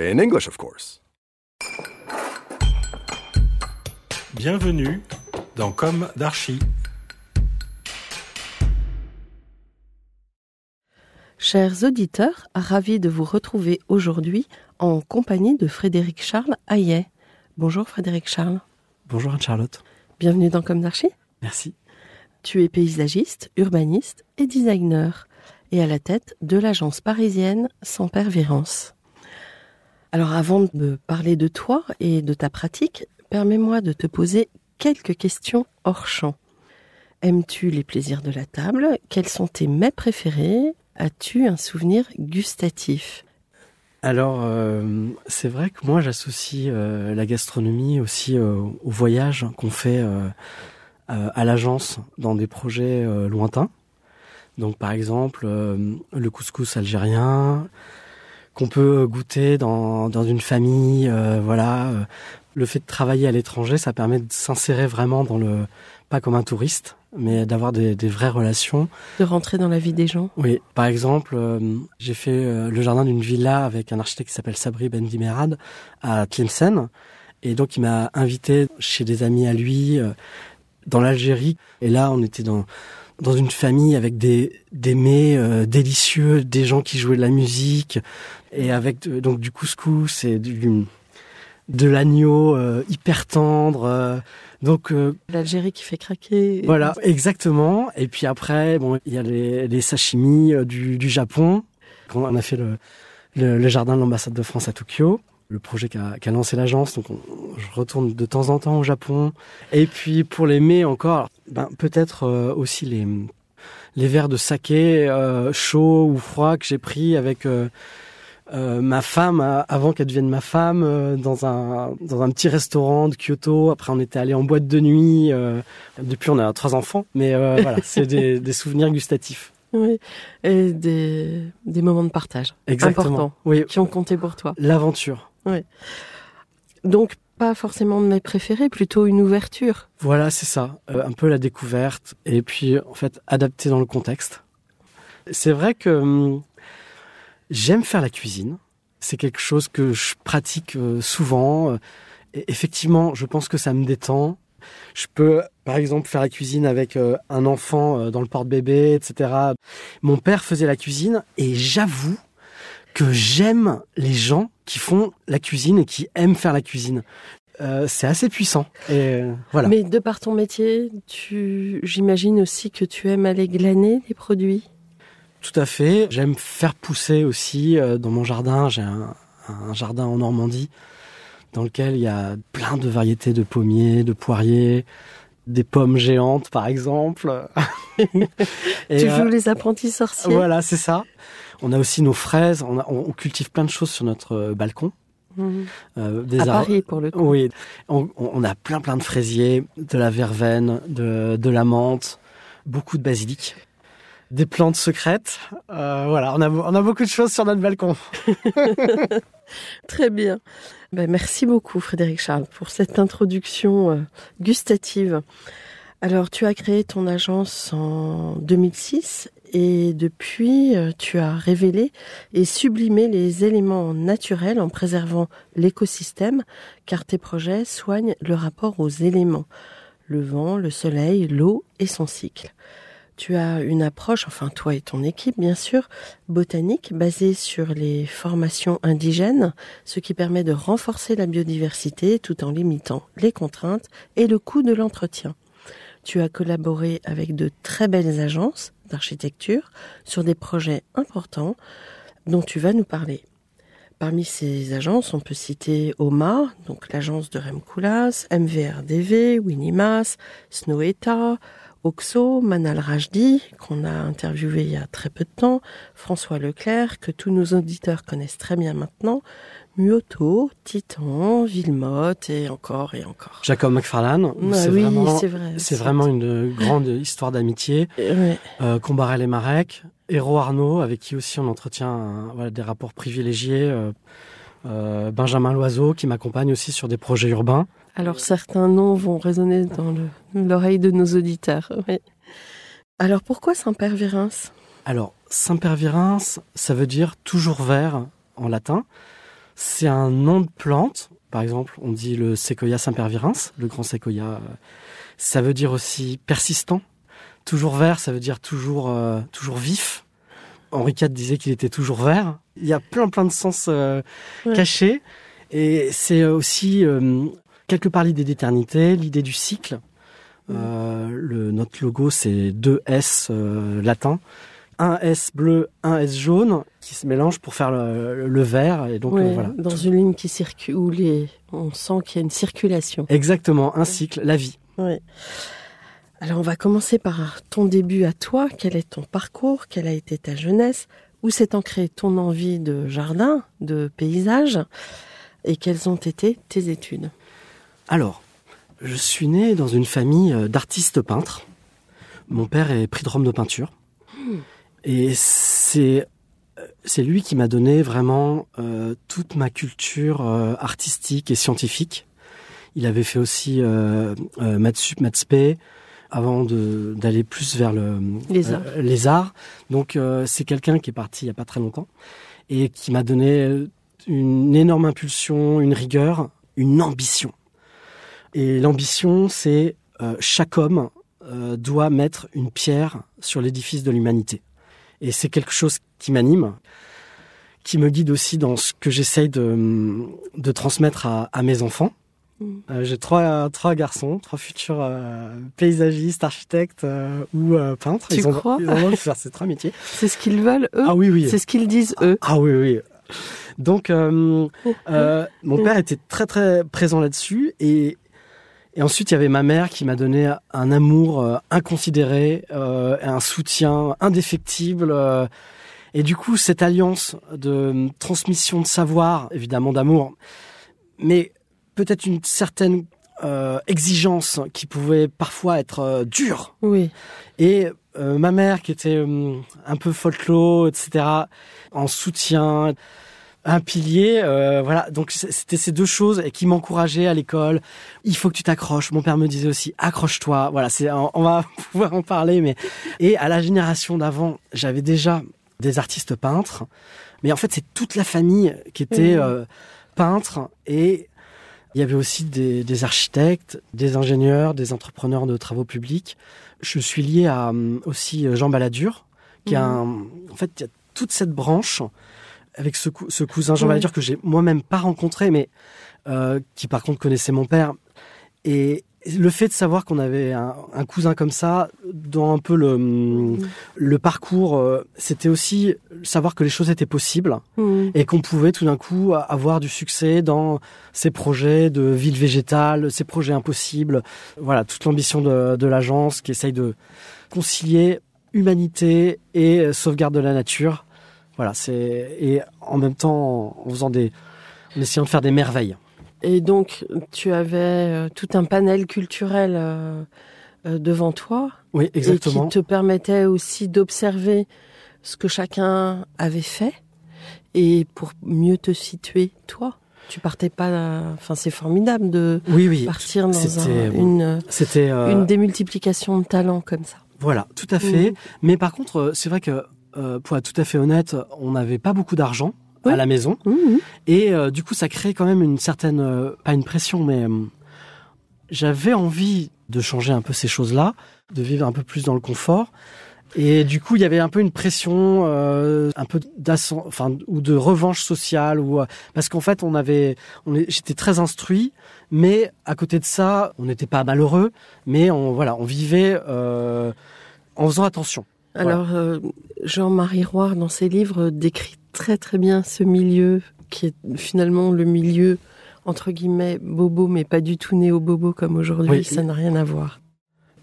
In English, of course. Bienvenue dans Comme d'Archi. Chers auditeurs, ravi de vous retrouver aujourd'hui en compagnie de Frédéric Charles Hayet. Bonjour Frédéric Charles, Bonjour Anne-Charlotte. bienvenue dans Comme d'Archi. Merci. Tu es paysagiste, urbaniste et designer, et à la tête de l'agence parisienne Sans Père Vérance. Alors avant de parler de toi et de ta pratique, permets-moi de te poser quelques questions hors champ. Aimes-tu les plaisirs de la table? Quels sont tes mets préférés? As-tu un souvenir gustatif? Alors, euh, c'est vrai que moi, j'associe euh, la gastronomie aussi euh, au voyage qu'on fait euh, à l'agence dans des projets lointains. Donc, par exemple, le couscous algérien qu'on peut goûter dans, dans une famille. euh, voilà, Euh, le fait de travailler à l'étranger, ça permet de s'insérer vraiment dans le pas comme un touriste, mais d'avoir des, des vraies relations. De rentrer dans la vie des gens Oui, par exemple, euh, j'ai fait euh, le jardin d'une villa avec un architecte qui s'appelle Sabri Ben Dimerad à Tlemcen. Et donc, il m'a invité chez des amis à lui euh, dans l'Algérie. Et là, on était dans dans une famille avec des des mets euh, délicieux, des gens qui jouaient de la musique et avec euh, donc du couscous et du de l'agneau euh, hyper tendre. euh, donc euh, L'Algérie qui fait craquer. voilà, exactement. Et puis après, bon, il y a les, les sashimi euh, du, du Japon. Quand on a fait le, le, le jardin de l'ambassade de France à Tokyo, le projet qu'a lancé l'agence. Donc, on- je retourne de temps en temps au Japon. Et puis pour les mets encore, ben, peut-être euh, aussi les les verres de saké euh, chaud ou froid que j'ai pris avec euh, euh, ma femme avant qu'elle devienne ma femme dans un dans un petit restaurant de Kyoto. Après, on était allé en boîte de nuit. depuis, on a trois enfants, mais voilà, c'est des, des souvenirs gustatifs. Oui. Et des, des moments de partage. Exactement. Importants. Oui, Qui ont compté pour toi. l'aventure. Donc, pas forcément de mes préférés, plutôt une ouverture. Voilà, c'est ça. Euh, un peu la découverte et puis en fait adapté dans le contexte. C'est vrai que hum, j'aime faire la cuisine. C'est quelque chose que je pratique euh, souvent. Effectivement, je pense que ça me détend. Je peux, par exemple, faire la cuisine avec euh, un enfant dans le porte-bébé, etc. Mon père faisait la cuisine et j'avoue que j'aime les gens qui font la cuisine et qui aiment faire la cuisine. Euh, c'est assez puissant. Et euh, voilà. Mais de par ton métier, tu, j'imagine aussi que tu aimes aller glaner des produits. Tout à fait. J'aime faire pousser aussi euh, dans mon jardin. J'ai un, un jardin en Normandie dans lequel il y a plein de variétés de pommiers, de poiriers, des pommes géantes par exemple. Et, tu euh, joues les apprentis sorciers. Voilà, c'est ça. On a aussi nos fraises. On, a- on- on cultive plein de choses sur notre euh, balcon. Mhm. Euh, des À arbres- Paris, pour le coup. Oui, on, on a plein plein de fraisiers, de la verveine, de, de la menthe, beaucoup de basilic, des plantes secrètes. Euh, voilà, on a, on a beaucoup de choses sur notre balcon. Très bien. Ben, merci beaucoup, Frédéric Charles, pour cette introduction gustative. Alors, tu as créé ton agence en 2006 et depuis, euh, tu as révélé et sublimé les éléments naturels en préservant l'écosystème, car tes projets soignent le rapport aux éléments, le vent, le soleil, l'eau et son cycle. Tu as une approche, enfin toi et ton équipe bien sûr, botanique, basée sur les formations indigènes, ce qui permet de renforcer la biodiversité tout en limitant les contraintes et le coût de l'entretien. Tu as collaboré avec de très belles agences d'architecture sur des projets importants dont tu vas nous parler. Parmi ces agences, on peut citer OMA, donc l'agence de Rem Koolhaas, MVRDV, Winimas, Snoweta, Oxo, Manal Rajdi, qu'on a interviewé il y a très peu de temps, François Leclerc, que tous nos auditeurs connaissent très bien maintenant, Muoto, Titan, Villemotte et encore et encore. Jacob McFarlane, Ah c'est oui, vraiment, c'est vrai. c'est vraiment une grande histoire d'amitié. Ouais. Euh, Combarel et Marek, Héro Arnaud, avec qui aussi on entretient un- voilà, des rapports privilégiés. euh, euh, Benjamin Loiseau, qui m'accompagne aussi sur des projets urbains. Alors certains noms vont résonner dans le- l'oreille de nos auditeurs. oui. Alors pourquoi Saint-Père Vérins Alors, Saint-Père-Virins, ça veut dire toujours vert en latin. C'est un nom de plante. Par exemple, on dit le séquoia Saint-Père-Virins, le grand séquoia. euh, Ça veut dire aussi persistant. Toujours vert, ça veut dire toujours, euh, toujours vif. Henri IV disait qu'il était toujours vert. Il y a plein plein de sens euh, Ouais. cachés. Et c'est aussi euh, quelque part l'idée d'éternité, l'idée du cycle. Le, notre logo, c'est deux S euh, latin, un S bleu, un S jaune, qui se mélangent pour faire le, le vert. Et donc euh, voilà. Dans une ligne qui circule, où les... on sent qu'il y a une circulation. Exactement, un cycle, la vie. Ouais. Alors on va commencer par ton début à toi. Quel est ton parcours? Quelle a été ta jeunesse? Où s'est ancrée ton envie de jardin, de paysage? Et quelles ont été tes études? Alors, je suis né dans une famille euh, d'artistes peintres. Mon père est prix de Rome de peinture. Et c'est euh, c'est lui qui m'a donné vraiment euh, toute ma culture euh, artistique et scientifique. Il avait fait aussi euh, euh, maths sup, maths spé, avant d'aller plus vers le Les euh, arts. les arts. Donc euh, c'est quelqu'un qui est parti il y a pas très longtemps et qui m'a donné une énorme impulsion, une rigueur, une ambition. Et l'ambition, c'est euh, chaque homme euh, doit mettre une pierre sur l'édifice de l'humanité. Et c'est quelque chose qui m'anime, qui me guide aussi dans ce que j'essaye de, de transmettre à, à mes enfants. Mm. Euh, J'ai trois, trois garçons, trois futurs euh, paysagistes, architectes euh, ou peintres. Tu ils ont, crois ils ont droit de faire ces trois métiers. C'est ce qu'ils veulent, eux Ah oui, oui. C'est ce qu'ils disent, eux Ah oui, oui. Donc, mon père était très, très présent là-dessus. Et, et ensuite, il y avait ma mère qui m'a donné un amour euh, inconsidéré, euh, un soutien indéfectible. euh. et du coup, cette alliance de transmission de savoir, évidemment d'amour, mais peut-être une certaine euh, exigence qui pouvait parfois être euh, dure. Oui. Et euh, ma mère, qui était euh, un peu folklore, etc., en soutien, un pilier, euh, voilà. Donc c'était ces deux choses et qui m'encourageaient à l'école. Il faut que tu t'accroches. Mon père me disait aussi, accroche-toi. Voilà, c'est, on va pouvoir en parler, mais et à la génération d'avant, j'avais déjà des artistes peintres, mais en fait c'est toute la famille qui était Mhm. euh, peintre et il y avait aussi des, des architectes, des ingénieurs, des entrepreneurs de travaux publics. Je suis lié à euh, aussi Jean Balladur, qui a un, en fait, il y a toute cette branche avec ce, cou- ce cousin Jean. Balladur que j'ai moi-même pas rencontré, mais euh, qui par contre connaissait mon père. Et le fait de savoir qu'on avait un, un cousin comme ça, dans un peu le, le parcours, euh, c'était aussi savoir que les choses étaient possibles Mm. et qu'on pouvait tout d'un coup avoir du succès dans ces projets de ville végétale, ces projets impossibles. Voilà, toute l'ambition de, de l'agence qui essaye de concilier humanité et euh, sauvegarde de la nature. Voilà, c'est et en même temps en faisant des, en essayant de faire des merveilles. Et donc, tu avais euh, tout un panel culturel euh, euh, devant toi Oui, exactement. et qui te permettait aussi d'observer ce que chacun avait fait et pour mieux te situer toi. Tu partais pas, enfin c'est formidable de Oui, oui. partir dans un- une, euh, une démultiplication de talents comme ça. Voilà, tout à fait. Mhm. Mais par contre, c'est vrai que, euh, pour être tout à fait honnête, on n'avait pas beaucoup d'argent Oui. à la maison. Mhm. Et euh, du coup, ça crée quand même une certaine, euh, pas une pression, mais j'avais envie de changer un peu ces choses-là, de vivre un peu plus dans le confort. Et du coup, il y avait un peu une pression, un peu d'ascend, enfin, ou de revanche sociale, ou parce qu'en fait, on avait, on j'étais très instruit, mais à côté de ça, on n'était pas malheureux, mais on, voilà, on vivait en faisant attention. Alors, euh, Jean-Marie Roy, dans ses livres, décrit très très bien ce milieu qui est finalement le milieu entre guillemets bobo, mais pas du tout néo-bobo comme aujourd'hui. Oui. Ça n'a rien à voir.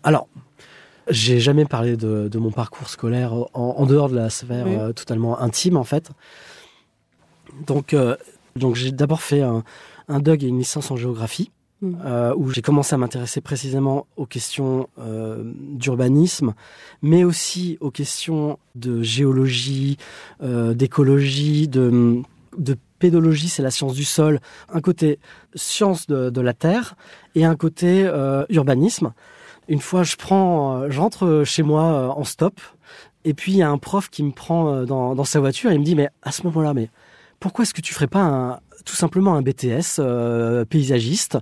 Alors, j'ai jamais parlé de, de mon parcours scolaire en, en dehors de la sphère Oui. euh, totalement intime, en fait. Donc, euh, donc j'ai d'abord fait un, un DUG et une licence en géographie, Mhm. euh, où j'ai commencé à m'intéresser précisément aux questions euh, d'urbanisme, mais aussi aux questions de géologie, euh, d'écologie, de, de pédologie, c'est la science du sol, un côté science de, de la terre et un côté euh, urbanisme. Une fois, je prends, euh, j'entre chez moi euh, en stop, et puis il y a un prof qui me prend dans, dans sa voiture et il me dit mais à ce moment-là, mais pourquoi est-ce que tu ferais pas un, tout simplement un BTS euh, paysagiste?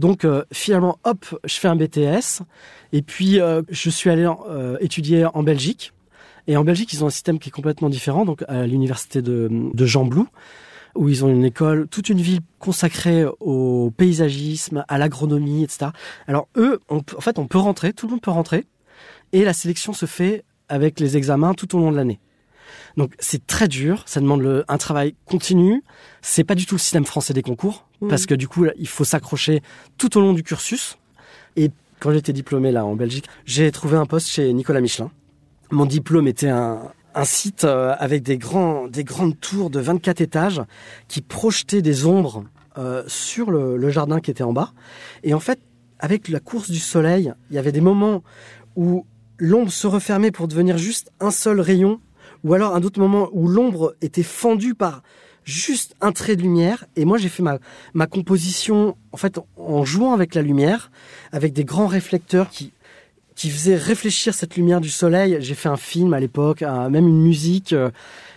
Donc euh, finalement, hop, je fais un BTS, et puis euh, je suis allé euh, étudier en Belgique. Et en Belgique, ils ont un système qui est complètement différent, donc à l'université de, de Jean Blou, où ils ont une école, toute une ville consacrée au paysagisme, à l'agronomie, etc. Alors eux, on en fait, on peut rentrer, tout le monde peut rentrer, et la sélection se fait avec les examens tout au long de l'année. Donc c'est très dur, ça demande le- un travail continu. C'est pas du tout le système français des concours, Mhm. parce que du coup, il faut s'accrocher tout au long du cursus. Et quand j'étais diplômé là en Belgique, j'ai trouvé un poste chez Nicolas Michelin. Mon diplôme était un, un site euh, avec des, grands, des grandes tours de 24 étages qui projetaient des ombres euh, sur le, le jardin qui était en bas. Et en fait, avec la course du soleil, il y avait des moments où l'ombre se refermait pour devenir juste un seul rayon, ou alors un autre moment où l'ombre était fendue par juste un trait de lumière. Et moi, j'ai fait ma, ma composition, en fait, en jouant avec la lumière, avec des grands réflecteurs qui, qui faisaient réfléchir cette lumière du soleil. J'ai fait un film à l'époque, même une musique. euh,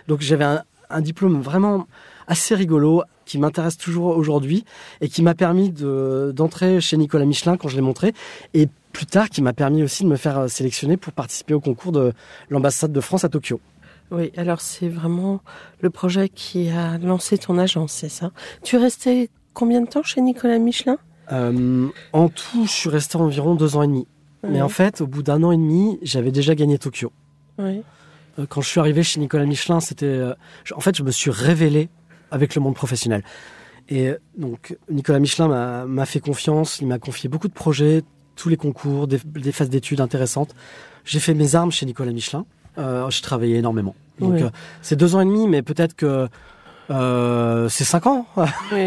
Donc j'avais un, un diplôme vraiment assez rigolo qui m'intéresse toujours aujourd'hui et qui m'a permis de- d'entrer chez Nicolas Michelin quand je l'ai montré et plus tard qui m'a permis aussi de me faire sélectionner pour participer au concours de l'ambassade de France à Tokyo. Oui, alors c'est vraiment le projet qui a lancé ton agence, c'est ça? Tu es resté combien de temps chez Nicolas Michelin? Euh, en tout, je suis resté environ deux ans et demi. Mais en fait, au bout d'un an et demi, j'avais déjà gagné Tokyo. Oui. Euh, Quand je suis arrivé chez Nicolas Michelin, c'était, euh, en fait, je me suis révélé avec le monde professionnel. Et donc, Nicolas Michelin m'a- m'a fait confiance, il m'a confié beaucoup de projets, tous les concours, des, des phases d'études intéressantes. J'ai fait mes armes chez Nicolas Michelin. Euh, j'ai travaillé énormément. Donc, Oui. euh, c'est deux ans et demi, mais peut-être que euh, c'est cinq ans. Oui.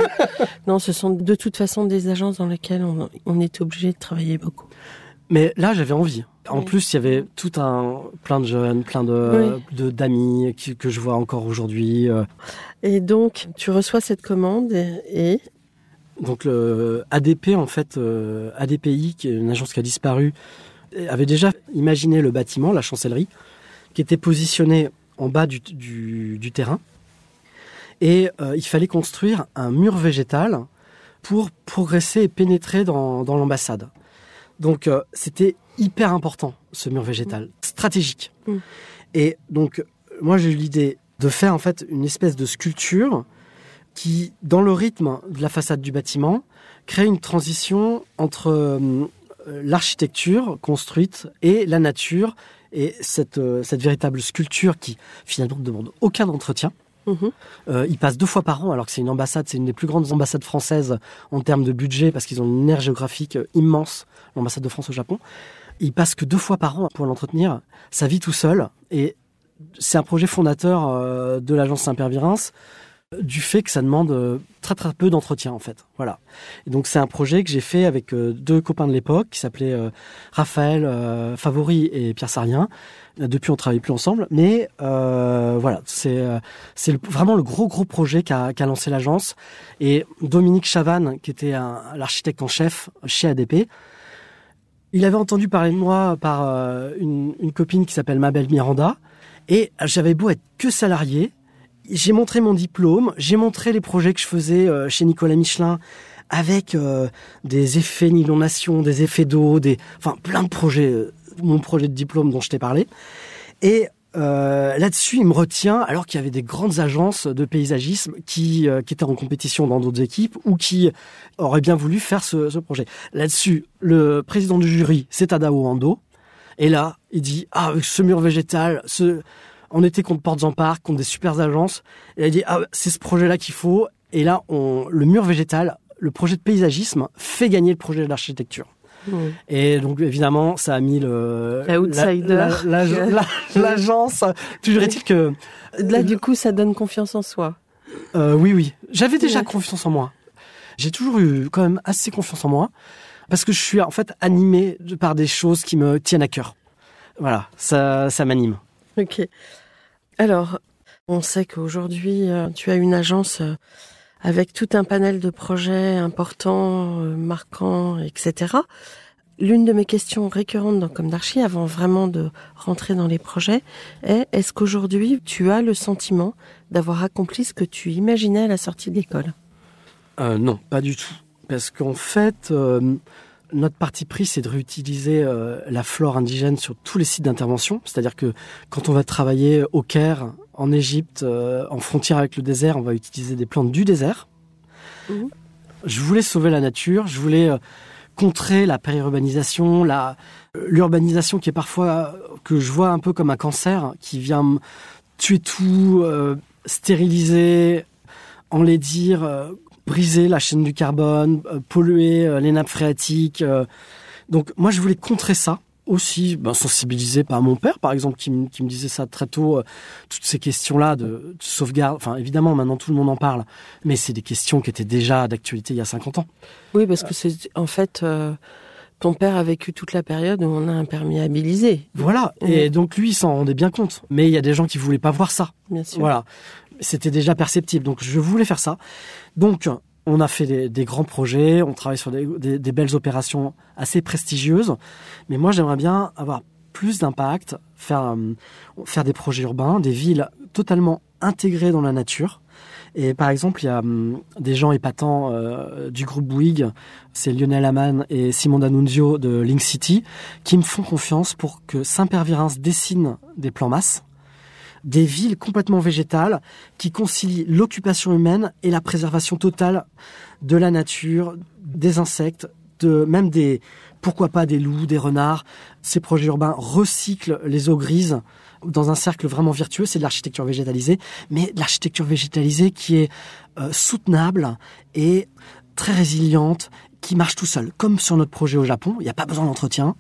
non, ce sont de toute façon des agences dans lesquelles on, on est obligé de travailler beaucoup. Mais là, j'avais envie. En Oui. plus, il y avait tout un plein de jeunes, plein de d'amis que je vois encore aujourd'hui. euh. Et donc, tu reçois cette commande et, et- Donc le ADP en fait, ADPI, qui est une agence qui a disparu, avait déjà imaginé le bâtiment, la chancellerie, qui était positionné en bas du, du- du terrain, et euh, il fallait construire un mur végétal pour progresser et pénétrer dans, dans l'ambassade. Donc euh, c'était hyper important ce mur végétal, stratégique. Mm. Et donc moi j'ai eu l'idée de faire en fait une espèce de sculpture qui, dans le rythme de la façade du bâtiment, crée une transition entre euh, l'architecture construite et la nature et cette, euh, cette véritable sculpture qui finalement ne demande aucun entretien. Mhm. Euh, il passe deux fois par an, alors que c'est une ambassade, c'est une des plus grandes ambassades françaises en termes de budget, parce qu'ils ont une aire géographique euh, immense, l'ambassade de France au Japon. Il passe que deux fois par an pour l'entretenir. Ça vit tout seul, et c'est un projet fondateur euh, de l'agence Saint-Père-Virens, du fait que ça demande euh, très très peu d'entretien en fait. Voilà. Et donc c'est un projet que j'ai fait avec euh, deux copains de l'époque qui s'appelaient euh, Raphaël Favori et Pierre Sarien. Depuis on travaille plus ensemble, mais euh, voilà, c'est c'est vraiment le gros gros projet qu'a qu'a lancé l'agence. Et Dominique Chavannes, qui était l'architecte en chef chez ADP, il avait entendu parler de moi par une, une copine qui s'appelle Mabel Miranda. Et j'avais beau être que salarié, j'ai montré mon diplôme, j'ai montré les projets que je faisais euh, chez Nicolas Michelin avec euh, des effets d'inondation, des effets d'eau, des, enfin plein de projets euh, mon projet de diplôme dont je t'ai parlé. Et là-dessus, il me retient alors qu'il y avait des grandes agences de paysagisme qui, qui étaient en compétition dans d'autres équipes ou qui auraient bien voulu faire ce, ce projet. Là-dessus, le président du jury, c'est Tadao Ando. Et là, il dit, ah, ce mur végétal, ce... on était contre Portes en Parc, contre des super agences. Et il dit, ah, c'est ce projet-là qu'il faut. Et là, on, le mur végétal, le projet de paysagisme fait gagner le projet d'architecture. Et donc évidemment, ça a mis le l'outsider, l'agence. Toujours est-il que là, du coup, ça donne confiance en soi. Euh, oui, oui. J'avais déjà confiance en moi. J'ai toujours eu quand même assez confiance en moi parce que je suis en fait animé par des choses qui me tiennent à cœur. Voilà, ça, ça m'anime. Ok. Alors, on sait qu'aujourd'hui, euh, tu as une agence euh, avec tout un panel de projets importants, euh, marquants, etc. L'une de mes questions récurrentes dans Comme avant vraiment de rentrer dans les projets, est est-ce qu'aujourd'hui tu as le sentiment d'avoir accompli ce que tu imaginais à la sortie de l'école? Non, pas du tout. Parce qu'en fait, notre parti pris, c'est de réutiliser euh, la flore indigène sur tous les sites d'intervention. C'est-à-dire que quand on va travailler au Caire, en Égypte, euh, en frontière avec le désert, on va utiliser des plantes du désert. Mmh. Je voulais sauver la nature, je voulais euh, contrer la périurbanisation, la l'urbanisation qui est parfois que je vois un peu comme un cancer qui vient tuer tout, stériliser, enlaidir, briser la chaîne du carbone, euh, polluer euh, les nappes phréatiques. donc moi je voulais contrer ça aussi ben, sensibilisé par mon père, par exemple, qui, me, qui me disait ça très tôt, euh, toutes ces questions-là de, de, sauvegarde. Enfin, évidemment, maintenant tout le monde en parle, mais c'est des questions qui étaient déjà d'actualité il y a 50 ans. Oui, parce que c'est en fait. Euh, ton père a vécu toute la période où on a imperméabilisé. Voilà, et donc lui, il s'en rendait bien compte. Mais il y a des gens qui voulaient pas voir ça. Bien sûr. Voilà, c'était déjà perceptible. Donc je voulais faire ça. Donc on a fait des, grands projets, on travaille sur des, belles opérations assez prestigieuses. Mais moi, j'aimerais bien avoir plus d'impact, faire, euh, faire des projets urbains, des villes totalement intégrées dans la nature. Et par exemple, il y a um, des gens épatants euh, du groupe Bouygues, c'est Lionel Amann et Simon D'Annunzio de Link City, qui me font confiance pour que Saint-Père-Virins dessine des plans masses des villes complètement végétales qui concilient l'occupation humaine et la préservation totale de la nature, des insectes, de même des pourquoi pas des loups, des renards. Ces projets urbains recyclent les eaux grises dans un cercle vraiment vertueux, c'est de l'architecture végétalisée, mais de l'architecture végétalisée qui est euh, soutenable et très résiliente qui marche tout seul, comme sur notre projet au Japon. Il n'y a pas besoin d'entretien.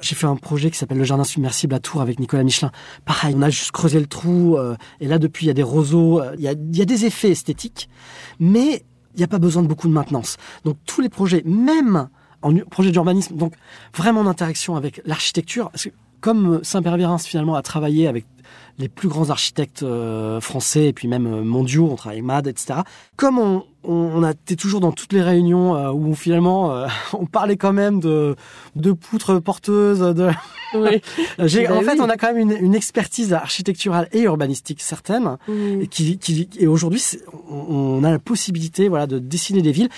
J'ai fait un projet qui s'appelle le jardin submersible à Tours avec Nicolas Michelin. Pareil, on a juste creusé le trou. Euh, et là, depuis, il y a des roseaux. Euh, il, y a, des effets esthétiques, mais il n'y a pas besoin de beaucoup de maintenance. Donc tous les projets, même en projet d'urbanisme, donc vraiment en interaction avec l'architecture, comme Saint-Père finalement a travaillé avec les plus grands architectes euh, français et puis même euh, mondiaux, on travaille avec MAD, etc. Comme on, on, on a été toujours dans toutes les réunions euh, où finalement euh, on parlait quand même de, de poutres porteuses, de... Oui. J'ai, Ben en fait, oui. on a quand même une, une expertise architecturale et urbanistique certaine, Mm. et qui, qui et aujourd'hui on, on a la possibilité voilà de dessiner des villes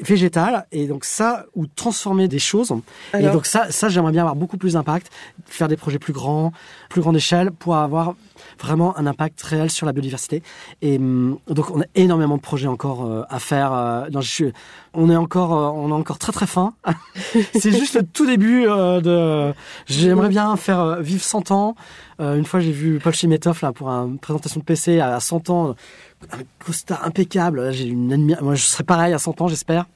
végétales et donc ça ou transformer des choses. Et donc ça ça j'aimerais bien avoir beaucoup plus d'impact faire des projets plus grands plus grande échelle pour avoir vraiment un impact réel sur la biodiversité. Et hum, donc on a énormément de projets encore euh, à faire euh, non, je suis, on est encore euh, on est encore très très fin. C'est juste le tout début de j'aimerais bien faire vivre 100 ans. Une fois j'ai vu Paul Chimetov là pour une présentation de PC à 100 ans un costard impeccable j'ai une moi je serai pareil à 100 ans j'espère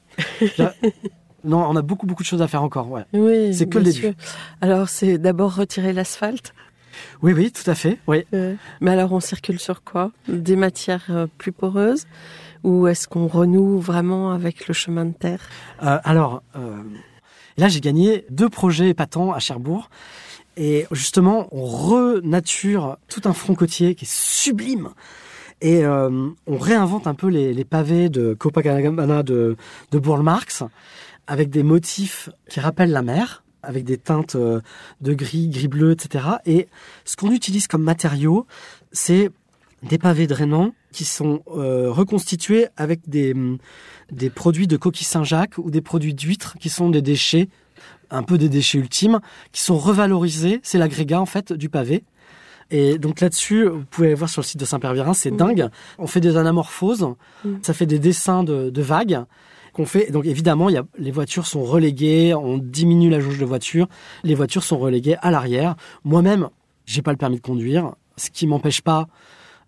Je- non on a beaucoup beaucoup de choses à faire encore ouais Oui, C'est que le début. sûr. Alors, c'est d'abord retirer l'asphalte? oui oui tout à fait oui Euh, mais alors, on circule sur quoi? Des matières euh, plus poreuses? Ou est-ce qu'on renoue vraiment avec le chemin de terre? Euh, alors, euh, là, j'ai gagné deux projets épatants à Cherbourg. Et justement, on renature tout un front côtier qui est sublime. Et euh, on réinvente un peu les, pavés de Copacabana de, de Bourg-Marx avec des motifs qui rappellent la mer, avec des teintes euh, de gris, gris-bleu, etc. Et ce qu'on utilise comme matériau, c'est des pavés drainants qui sont euh, reconstitués avec des, des produits de coquille Saint-Jacques ou des produits d'huîtres qui sont des déchets un peu des déchets ultimes, qui sont revalorisés. C'est l'agrégat en fait du pavé. Et donc là-dessus, vous pouvez voir sur le site de Saint-Père-Virin, c'est dingue. On fait des anamorphoses, ça fait des dessins de, de vagues qu'on fait. Donc évidemment, il y a, les voitures sont reléguées, on diminue la jauge de voitures, les voitures sont reléguées à l'arrière. Moi-même, j'ai pas le permis de conduire, ce qui m'empêche pas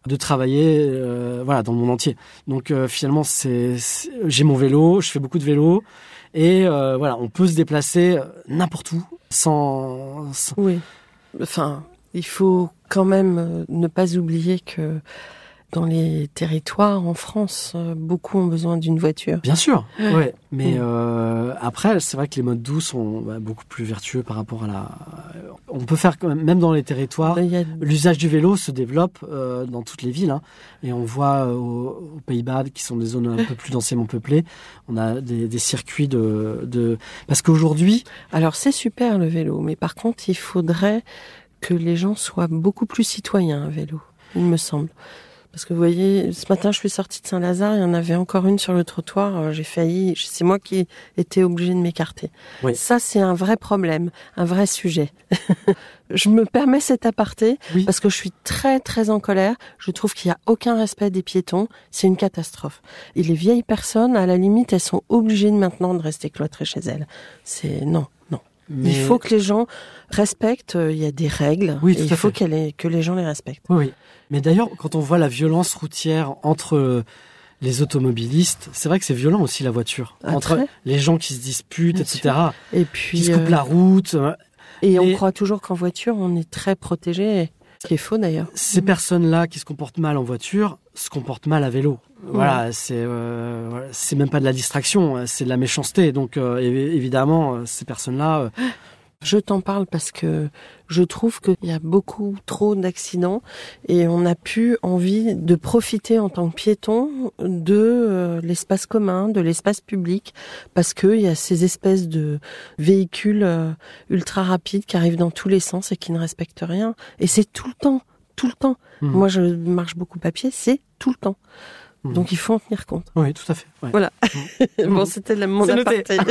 de travailler euh, voilà dans le monde entier. Donc euh, finalement c'est c'est- j'ai mon vélo, je fais beaucoup de vélo et euh, voilà, on peut se déplacer n'importe où sans, sans- Oui. Enfin, il faut quand même euh, ne pas oublier que dans les territoires en France, euh, beaucoup ont besoin d'une voiture. Bien sûr, ouais. Mais Mm. euh, après, c'est vrai que les modes doux sont bah, beaucoup plus vertueux par rapport à la. On peut faire quand même, même dans les territoires, l'usage du vélo se développe euh, dans toutes les villes, hein. et on voit euh, aux, aux Pays-Bas, qui sont des zones un peu plus densément peuplées, on a des, des circuits de, de... parce qu'aujourd'hui, Alors c'est super le vélo, mais par contre, il faudrait que les gens soient beaucoup plus citoyens à vélo, il me semble. Parce que vous voyez, ce matin, je suis sortie de Saint-Lazare, il y en avait encore une sur le trottoir, euh, j'ai failli, c'est moi qui étais obligée de m'écarter. Oui. Ça, c'est un vrai problème, un vrai sujet. je me permets cet aparté Oui. parce que je suis très, très en colère. Je trouve qu'il n'y a aucun respect des piétons. C'est une catastrophe. Et les vieilles personnes, à la limite, elles sont obligées maintenant de rester cloîtrées chez elles. C'est, non. Mais- Il faut que les gens respectent. euh, Il y a des règles. Oui, il faut ait- que les gens les respectent. Oui, oui. Mais d'ailleurs, quand on voit la violence routière entre euh, les automobilistes, c'est vrai que c'est violent aussi la voiture. Ah, entre très. les gens qui se disputent, Bien etc., Et qui puis, se coupent euh, la route. euh, et on croit toujours qu'en voiture, on est très protégé. Ce qui est faux d'ailleurs. Ces personnes-là qui se comportent mal en voiture se comportent mal à vélo. Voilà, c'est euh, voilà, c'est même pas de la distraction, c'est de la méchanceté. Donc euh, évi- évidemment, euh, ces personnes-là, euh, Je t'en parle parce que je trouve qu'il y a beaucoup trop d'accidents et on n'a plus envie de profiter en tant que piéton de euh, l'espace commun, de l'espace public, parce qu'il y a ces espèces de véhicules euh, ultra rapides qui arrivent dans tous les sens et qui ne respectent rien. Et c'est tout le temps, tout le temps. Mhm. Moi, je marche beaucoup à pied, c'est tout le temps. Mhm. Donc il faut en tenir compte. oui, tout à fait. ouais. Voilà. bon, c'était la- mon aparté.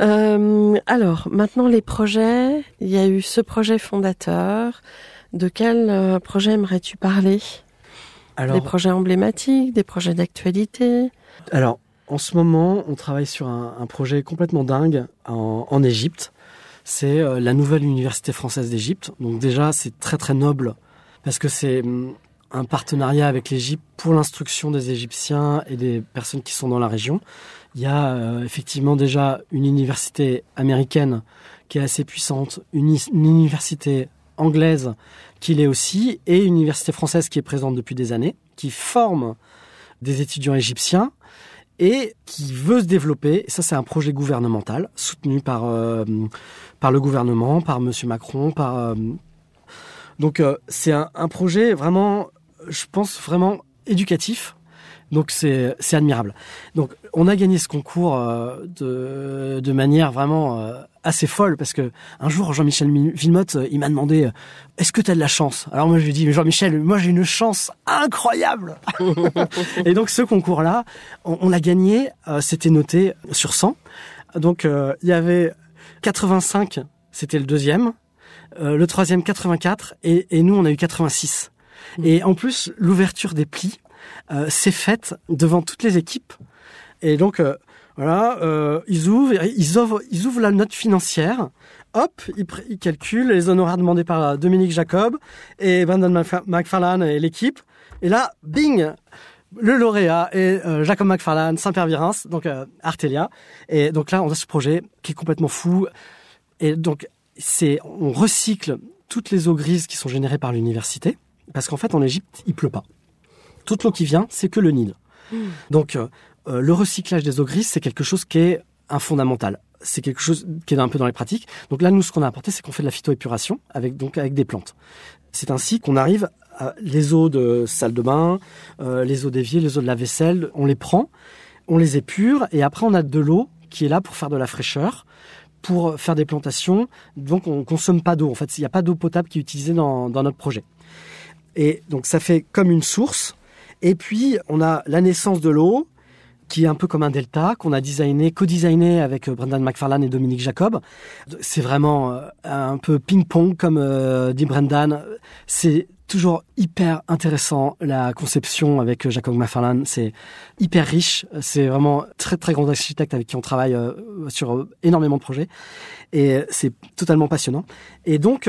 Euh, alors, maintenant les projets. Il y a eu ce projet fondateur. De quel euh, projet aimerais-tu parler? Alors, Des projets emblématiques, des projets d'actualité? Alors, en ce moment, on travaille sur un, un projet complètement dingue en, en Égypte. C'est euh, la nouvelle université française d'Égypte. Donc déjà, c'est très très noble parce que c'est hum, un partenariat avec l'Égypte pour l'instruction des Égyptiens et des personnes qui sont dans la région. Il y a euh, effectivement déjà une université américaine qui est assez puissante, une, une université anglaise qui l'est aussi, et une université française qui est présente depuis des années, qui forme des étudiants égyptiens et qui veut se développer. Et ça, c'est un projet gouvernemental soutenu par euh, par le gouvernement, par Monsieur Macron, par euh, donc euh, c'est un, un projet vraiment, je pense vraiment éducatif. Donc c'est c'est admirable. Donc on a gagné ce concours euh, de de manière vraiment euh, assez folle parce que un jour Jean-Michel Mi- Villemotte euh, il m'a demandé euh, est-ce que tu as de la chance? Alors moi je lui ai dit mais Jean-Michel moi j'ai une chance incroyable. Et donc ce concours là on, on l'a gagné euh, c'était noté sur 100. Donc euh, il y avait 85 c'était le deuxième, euh, le troisième 84 et, et nous on a eu 86. Et en plus l'ouverture des plis s'est faite devant toutes les équipes. Et donc, euh, voilà, euh, ils ouvrent, ils ouvrent, ils ouvrent la note financière. Hop, ils, calculent les honoraires demandés par euh, Dominique Jacob et Brandon Mcfa- McFarlane et l'équipe. Et là, bing, le lauréat est euh, Jacob McFarlane, Saint-Pierre-Virins, donc euh, Artelia. Et donc là, on a ce projet qui est complètement fou. Et donc, c'est, on recycle toutes les eaux grises qui sont générées par l'université, parce qu'en fait, en Égypte, il pleut pas. Toute l'eau qui vient, c'est que le Nil. Donc, euh, euh, le recyclage des eaux grises, c'est quelque chose qui est un fondamental. C'est quelque chose qui est un peu dans les pratiques. Donc là, nous, ce qu'on a apporté, c'est qu'on fait de la phytoépuration avec donc avec des plantes. C'est ainsi qu'on arrive à les eaux de salle de bain, euh, les eaux d'évier, les eaux de la vaisselle, on les prend, on les épure et après on a de l'eau qui est là pour faire de la fraîcheur, pour faire des plantations. Donc on consomme pas d'eau. En fait, il n'y a pas d'eau potable qui est utilisée dans, dans notre projet. Et donc ça fait comme une source. Et puis on a la naissance de l'eau, qui est un peu comme un delta, qu'on a designé, co-designé avec euh, Brendan McFarlane et Dominique Jacob. C'est vraiment euh, un peu ping-pong, comme euh, dit Brendan. C'est toujours hyper intéressant la conception avec Jacob McFarlane. C'est hyper riche. C'est vraiment très très grand architecte avec qui on travaille sur énormément de projets et c'est totalement passionnant. Et donc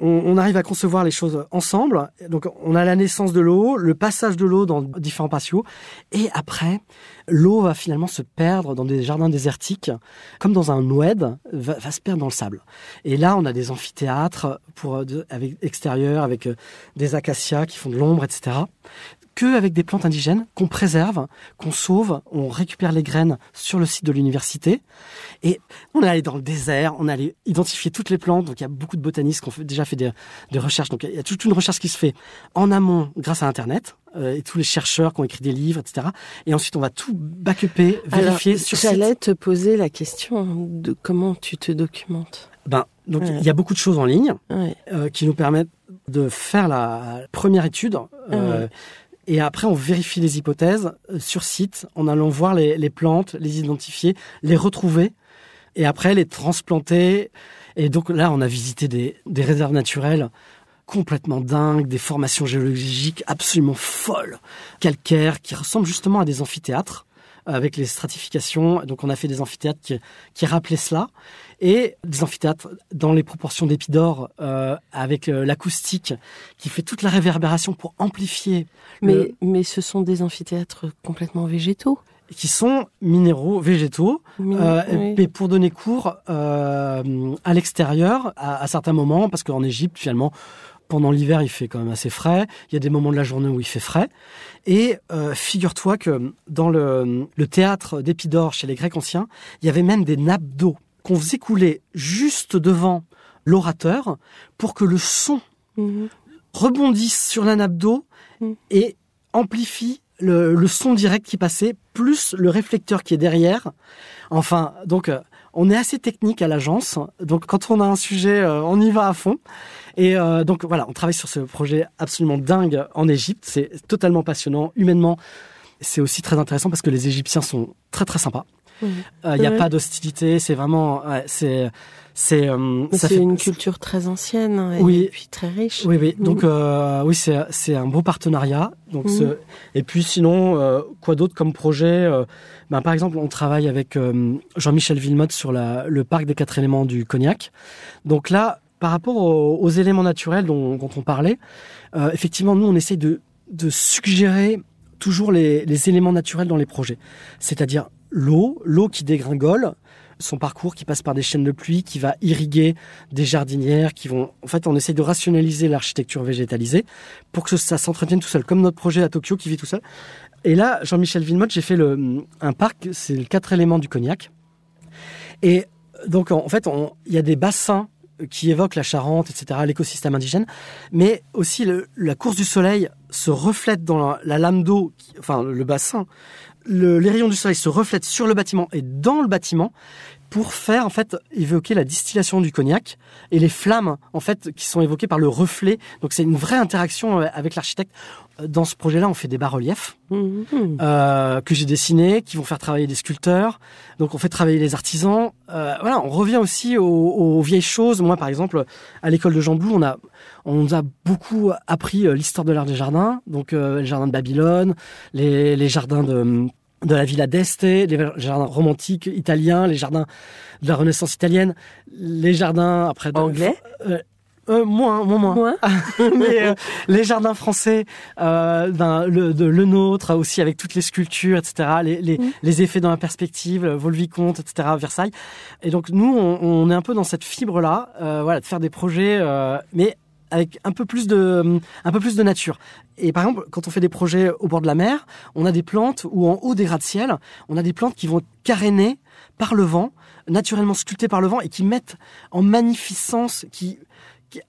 on, arrive à concevoir les choses ensemble. Donc on a la naissance de l'eau, le passage de l'eau dans différents patios, et après l'eau va finalement se perdre dans des jardins désertiques, comme dans un oued, va, se perdre dans le sable. Et là on a des amphithéâtres pour avec extérieurs, avec euh, des acacias qui font de l'ombre, etc que avec des plantes indigènes qu'on préserve, qu'on sauve, on récupère les graines sur le site de l'université. Et on est allé dans le désert, on est allé identifier toutes les plantes. Donc il y a beaucoup de botanistes qui ont déjà fait des, recherches. Donc il y a toute une recherche qui se fait en amont grâce à Internet. Euh, et tous les chercheurs qui ont écrit des livres, etc. Et ensuite, on va tout backuper, vérifier sur site. J'allais te poser la question de comment tu te documentes. Ben, donc il y a beaucoup de choses en ligne euh, qui nous permettent de faire la première étude. Euh, et après, on vérifie les hypothèses euh, sur site en allant voir les, plantes, les identifier, les retrouver et après les transplanter. Et donc là, on a visité des, réserves naturelles complètement dingues, des formations géologiques absolument folles, calcaires, qui ressemblent justement à des amphithéâtres avec les stratifications. Donc on a fait des amphithéâtres qui rappelaient cela et des amphithéâtres dans les proportions d'Épidore euh, avec euh, l'acoustique qui fait toute la réverbération pour amplifier. Mais, mais ce sont des amphithéâtres complètement végétaux qui sont minéraux, végétaux, euh, et pour donner cours euh, à l'extérieur à, à, certains moments, parce qu'en Égypte, finalement, pendant l'hiver, il fait quand même assez frais. Il y a des moments de la journée où il fait frais. Et euh, figure-toi que dans le, le théâtre d'Épidore chez les Grecs anciens, il y avait même des nappes d'eau qu'on faisait couler juste devant l'orateur pour que le son mhm. rebondisse sur la nappe d'eau mhm. et amplifie le, son direct qui passait, plus le réflecteur qui est derrière. Enfin, donc euh, on est assez technique à l'agence. Donc quand on a un sujet, euh, on y va à fond. Et euh, donc voilà, on travaille sur ce projet absolument dingue en Égypte. C'est totalement passionnant, humainement. C'est aussi très intéressant parce que les Égyptiens sont très très sympas. Il euh, n'y a pas d'hostilité, c'est vraiment, c'est, c'est, euh, c'est une culture très ancienne et oui, puis très riche. Oui, oui. Donc euh, oui, c'est, c'est un beau partenariat. Donc ce, et puis sinon, quoi d'autre comme projet ben, par exemple, on travaille avec Jean-Michel Villemotte sur la, le parc des quatre éléments du Cognac. Donc là, par rapport aux, éléments naturels dont, dont on parlait, effectivement, nous on essaye de, de suggérer toujours les, les éléments naturels dans les projets. C'est-à-dire l'eau, l'eau qui dégringole, son parcours qui passe par des chaînes de pluie, qui va irriguer des jardinières, qui vont... En fait, on essaie de rationaliser l'architecture végétalisée pour que ça s'entretienne tout seul, comme notre projet à Tokyo qui vit tout seul. Et là, Jean-Michel Villemotte, j'ai fait un parc, c'est le quatre éléments du cognac. Et donc, en fait, il y a des bassins qui évoquent la Charente, etc., l'écosystème indigène, mais aussi la course du soleil se reflète dans la, lame d'eau, enfin le bassin, les rayons du soleil se reflètent sur le bâtiment et dans le bâtiment pour faire en fait évoquer la distillation du cognac et les flammes en fait qui sont évoquées par le reflet. Donc c'est une vraie interaction euh, avec l'architecte. Euh, dans ce projet-là, on fait des bas-reliefs mmh. euh, que j'ai dessinés, qui vont faire travailler des sculpteurs. Donc on fait travailler les artisans. Euh, voilà, on revient aussi aux, aux, vieilles choses. Moi, par exemple, à l'école de Jean Blou, on a on nous a beaucoup appris euh, l'histoire de l'art des jardins. Donc les jardins de Babylone, les, les jardins de de la Villa d'Este, les jardins romantiques italiens, les jardins de la Renaissance italienne, les jardins après de, anglais? Euh, euh, moins, moins, moins. Mais euh, les jardins français, euh, ben, le, de, le nôtre aussi avec toutes les sculptures, etc. Les, les, mm. les effets dans la perspective, Vaux-le-Vicomte, etc. Versailles. Et donc nous, on, on, est un peu dans cette fibre là, euh, voilà, de faire des projets, euh, mais avec un peu plus de un peu plus de nature. Et par exemple, quand on fait des projets au bord de la mer, on a des plantes ou en haut des gratte-ciel, on a des plantes qui vont caréner par le vent, naturellement sculptées par le vent et qui mettent en magnificence, qui,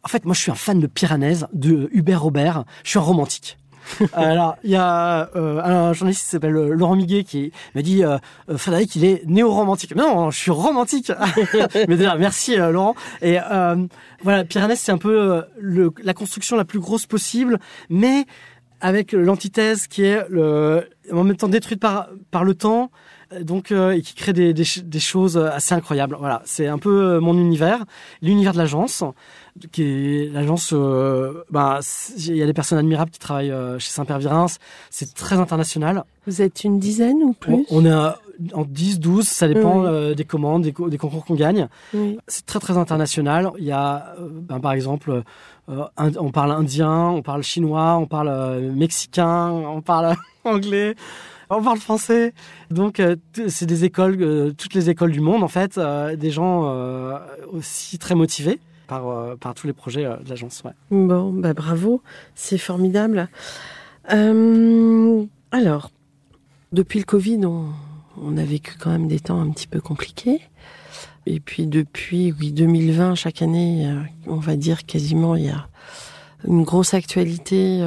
en fait, moi je suis un fan de Piranèse, de Hubert Robert, je suis un romantique. Alors, il y a euh, un journaliste qui s'appelle euh, Laurent Miguet qui m'a dit euh, euh, Frédéric, il est néo-romantique. Non, je suis romantique. Mais déjà, merci Laurent. Et voilà, Piranèse, c'est un peu le, la construction la plus grosse possible, mais avec l'antithèse qui est le, en même temps détruite par, par le temps, donc euh, et qui crée des, des, des, choses assez incroyables. Voilà, c'est un peu euh, mon univers, l'univers de l'agence, qui est l'agence. Euh, bah, il y a des personnes admirables qui travaillent chez Saint-Père Virins. C'est très international. Vous êtes une dizaine ou plus? On, est en 10, 12, ça dépend des commandes, des, des, concours qu'on gagne. Oui. C'est très très international. Il y a, ben, par exemple, on parle indien, on parle chinois, on parle mexicain, on parle anglais on parle français. Donc euh, c'est des écoles, euh, toutes les écoles du monde en fait, euh, des gens aussi très motivés par, tous les projets de l'agence. Bon, bah bravo, c'est formidable. alors, depuis le Covid, on, a vécu quand même des temps un petit peu compliqués. Et puis depuis oui 2020, chaque année, on va dire quasiment, il y a une grosse actualité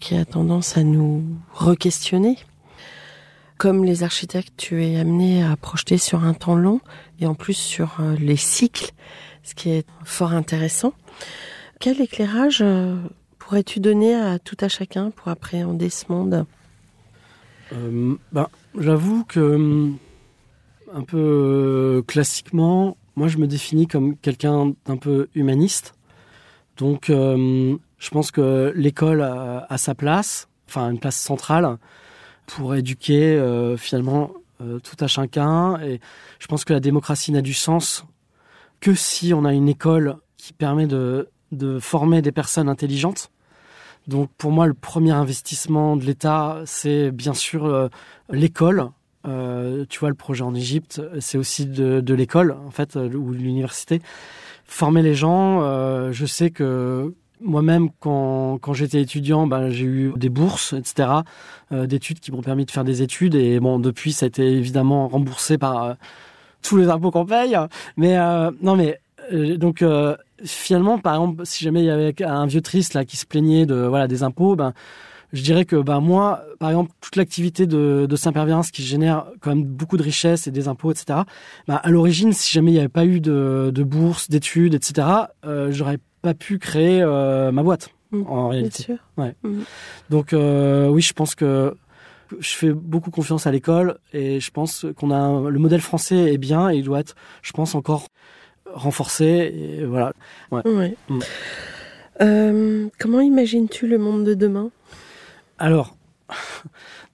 qui a tendance à nous re-questionner comme les architectes, tu es amené à projeter sur un temps long et en plus sur euh, les cycles, ce qui est fort intéressant. Quel éclairage euh, pourrais-tu donner à tout à chacun pour appréhender ce monde? Euh, ben, J'avoue que, un peu classiquement, moi je me définis comme quelqu'un d'un peu humaniste. Donc je pense que l'école a sa place, enfin une place centrale pour éduquer euh, finalement euh, tout à chacun. Et je pense que la démocratie n'a du sens que si on a une école qui permet de, de former des personnes intelligentes. Donc pour moi, le premier investissement de l'État, c'est bien sûr euh, l'école. tu vois, le projet en Égypte, c'est aussi de, de l'école, en fait, ou l'université. Former les gens, je sais que moi-même, quand, quand j'étais étudiant, ben, j'ai eu des bourses, etc., euh, d'études qui m'ont permis de faire des études. Et bon, depuis, ça a été évidemment remboursé par euh, tous les impôts qu'on paye. Mais euh, non, mais donc finalement, par exemple, si jamais il y avait un vieux triste là qui se plaignait de voilà des impôts, ben je dirais que ben moi, par exemple, toute l'activité de, de Saint-Pervérance qui génère quand même beaucoup de richesses et des impôts, etc. Ben, à l'origine, si jamais il n'y avait pas eu de, de bourse, d'études, etc., j'aurais pas pu créer euh, ma boîte mm. en réalité. Bien sûr. Ouais. Mm. Donc euh, oui, je pense que je fais beaucoup confiance à l'école et je pense qu'on a le modèle français est bien et il doit être, je pense, encore renforcé. Et voilà. Ouais. Mm. Euh, comment imagines-tu le monde de demain? Alors.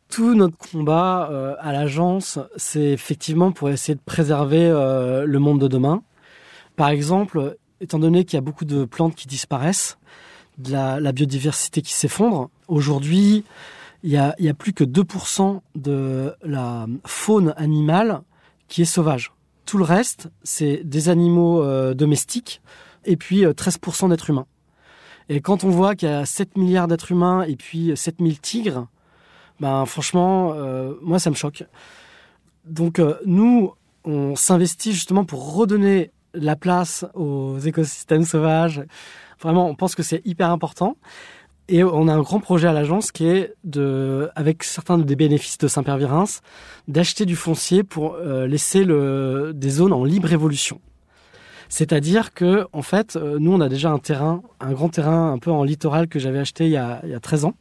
tout notre combat euh, à l'agence, c'est effectivement pour essayer de préserver euh, le monde de demain. Par exemple, étant donné qu'il y a beaucoup de plantes qui disparaissent, de la, biodiversité qui s'effondre, aujourd'hui, il y a, plus que 2% de la faune animale qui est sauvage. Tout le reste, c'est des animaux euh, domestiques et puis 13% euh, d'êtres humains. Et quand on voit qu'il y a 7 milliards d'êtres humains et puis 7000 tigres, ben franchement, euh, moi ça me choque. Donc nous, on s'investit justement pour redonner la place aux écosystèmes sauvages. Vraiment, on pense que c'est hyper important. Et on a un grand projet à l'agence qui est de, avec certains des bénéfices de Saint-Père-Virins, d'acheter du foncier pour euh, laisser des zones en libre évolution. C'est-à-dire que, en fait, euh, nous, on a déjà un terrain, un grand terrain un peu en littoral que j'avais acheté il y, a, il y a 13 ans.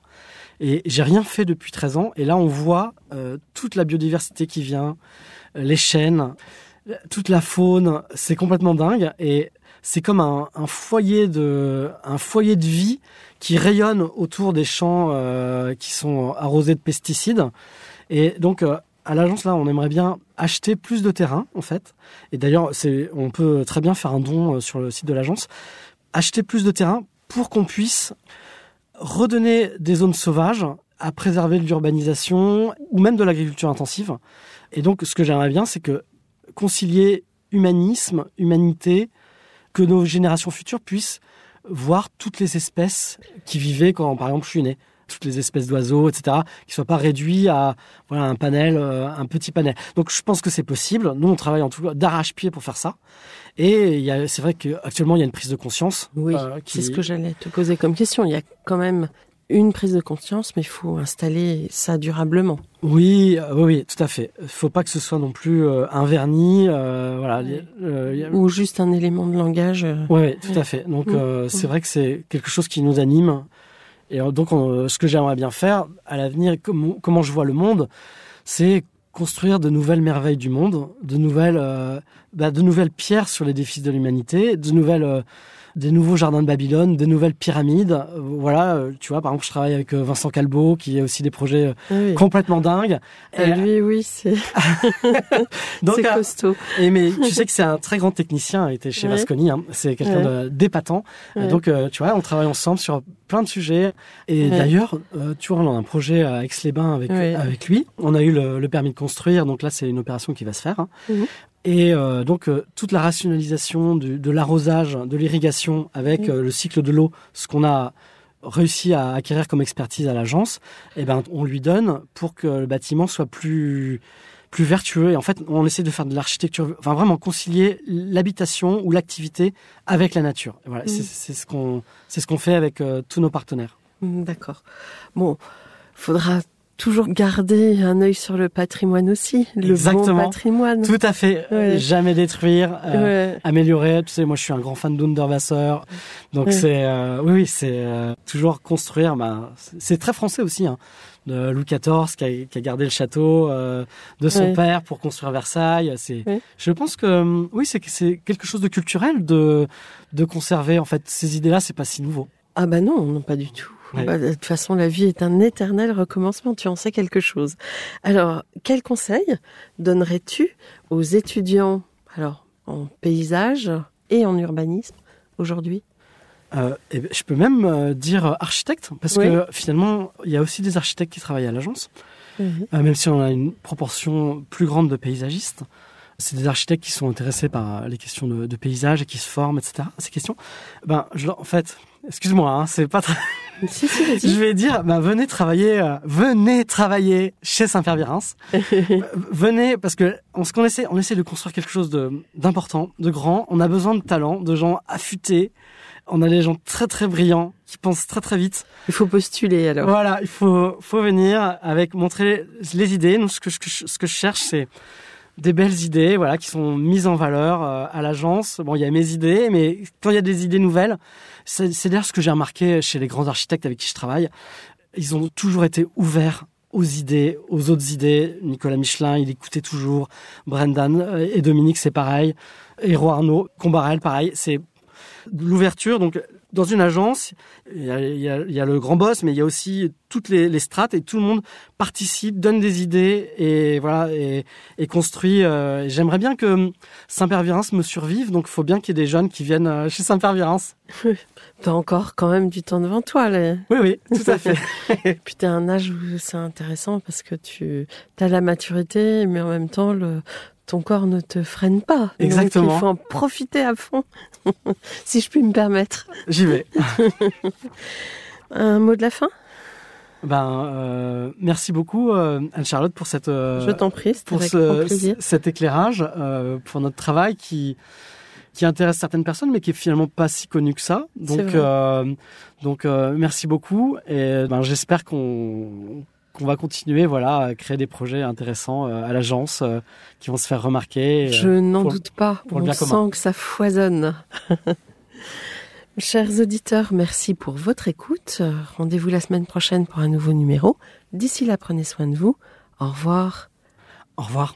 Et j'ai rien fait depuis 13 ans. Et là, on voit euh, toute la biodiversité qui vient, les chênes, toute la faune, c'est complètement dingue et c'est comme un, foyer de un foyer de vie qui rayonne autour des champs euh, qui sont arrosés de pesticides. Et donc euh, à l'agence là, on aimerait bien acheter plus de terrain en fait. Et d'ailleurs, on peut très bien faire un don euh, sur le site de l'agence, acheter plus de terrain pour qu'on puisse redonner des zones sauvages à préserver de l'urbanisation ou même de l'agriculture intensive. Et donc, ce que j'aimerais bien, c'est que concilier humanisme, humanité, que nos générations futures puissent voir toutes les espèces qui vivaient quand, par exemple, je suis né toutes les espèces d'oiseaux, etc., qui soient pas réduits à voilà un panel, euh, un petit panel. Donc je pense que c'est possible. Nous, on travaille en tout cas d'arrache-pied pour faire ça. Et c'est vrai qu'actuellement, il y a une prise de conscience. Oui, euh, c'est ce que j'allais te poser comme question. Il y a quand même une prise de conscience, mais il faut installer ça durablement. Oui, euh, oui, tout à fait. Il faut pas que ce soit non plus euh, un vernis, euh, voilà, ou juste un élément de langage. Oui, tout à fait. Donc c'est vrai que c'est quelque chose qui nous anime Et euh, donc, on- ce que j'aimerais bien faire à l'avenir, comment, comment je vois le monde, c'est construire de nouvelles merveilles du monde, de nouvelles, euh, bah, de nouvelles pierres sur l'édifice de l'humanité, de nouvelles, euh, des nouveaux jardins de Babylone, des nouvelles pyramides. Euh, voilà, euh, tu vois, par exemple, je travaille avec euh, Vincent Calbeau, qui a aussi des projets Ah oui. complètement dingues. Et- lui, oui, c'est costaud. et mais tu sais que c'est un très grand technicien, il était chez Ouais. Vasconi, hein. c'est quelqu'un d'épatant. Ouais. Donc tu vois, on travaille ensemble sur plein de sujets. Et d'ailleurs, tu vois, on a un projet à Aix-les-Bains avec avec lui. On a eu le, le permis de construire, donc là c'est une opération qui va se faire. hein. Mhm. Et euh, donc euh, toute la rationalisation du- de l'arrosage, de l'irrigation avec Mhm. euh, le cycle de l'eau, ce qu'on a réussi à acquérir comme expertise à l'agence, eh ben on lui donne pour que le bâtiment soit plus plus vertueux. Et en fait, on essaie de faire de l'architecture, enfin vraiment concilier l'habitation ou l'activité avec la nature. Et voilà, Mhm. c'est ce qu'on ce qu'on fait avec tous nos partenaires. Mm, D'accord. Bon, faudra toujours garder un œil sur le patrimoine aussi, le bon Exactement. patrimoine. Tout à fait. Ouais. Jamais détruire. euh, Ouais. améliorer. Tu sais, moi, je suis un grand fan d'Underwasser. Donc, Ouais. c'est, euh, oui, oui, c'est euh, toujours construire. Bah, c'est- très français aussi, hein, de Louis XIV qui a, qui a gardé le château euh, de son Ouais. père pour construire Versailles. C'est, Ouais. je pense que, oui, c'est, c'est quelque chose de culturel de, de conserver. En fait, ces idées-là, c'est pas si nouveau. Ah bah non, non, pas du tout. Ouais. Bah, de toute façon, la vie est un éternel recommencement, tu en sais quelque chose. Alors, quel conseil donnerais-tu aux étudiants, alors, en paysage et en urbanisme, aujourd'hui? Euh, et ben, je peux même euh, dire euh, architecte, parce Oui. que finalement, il y a aussi des architectes qui travaillent à l'agence. Euh, même si on a une proportion plus grande de paysagistes. C'est des architectes qui sont intéressés par les questions de, de paysage et qui se forment, etc. Ces questions. Ben, je, en fait, excuse-moi, hein, c'est pas très... Si, si, vas-y. Je vais dire, ben, venez travailler, euh, venez travailler chez Saint-Pierre Virins. Euh, venez, parce que on, ce qu'on essaie, on essaie de construire quelque chose de, d'important, de grand. On a besoin de talents, de gens affûtés. On a des gens très très brillants qui pensent très très vite. Il faut postuler alors. Voilà, il faut, faut venir avec montrer les idées. Nous, ce que, ce que je cherche, c'est des belles idées, voilà, qui sont mises en valeur euh, à l'agence. Bon, il y a mes idées, mais quand il y a des idées nouvelles, c'est d'ailleurs ce que j'ai remarqué chez les grands architectes avec qui je travaille. Ils ont toujours été ouverts aux idées, aux autres idées. Nicolas Michelin, il écoutait toujours. Brendan euh, et Dominique, c'est pareil. Héro Arnaud, Combarel, pareil. C'est l'ouverture. Donc, dans une agence, il y, a, il y a- il y a le grand boss, mais il y a aussi toutes les, les strates et tout le monde participe, donne des idées et voilà et, et construit. euh, et J'aimerais bien que Saint-Père-Virins me survive, donc il faut bien qu'il y ait des jeunes qui viennent euh, chez Saint-Père-Virins. T'as encore quand même du temps devant toi, là. Oui, oui, tout à fait. Puis t'as un âge où c'est intéressant parce que tu as la maturité, mais en même temps, le, ton corps ne te freine pas. Exactement. Donc il faut en profiter à fond, si je puis me permettre. J'y vais. Un mot de la fin? Ben, euh, merci beaucoup euh, Anne-Charlotte pour cette euh, Je t'en prie, pour avec ce- cet éclairage, pour notre travail qui qui intéresse certaines personnes, mais qui est finalement pas si connu que ça. Donc, donc merci beaucoup et ben, j'espère qu'on qu'on va continuer, voilà, à créer des projets intéressants euh, à l'agence euh, qui vont se faire remarquer. et, Je euh, n'en doute pas. pour On sent commun. que ça foisonne. Chers auditeurs, merci pour votre écoute. Rendez-vous la semaine prochaine pour un nouveau numéro. D'ici là, prenez soin de vous. Au revoir. Au revoir.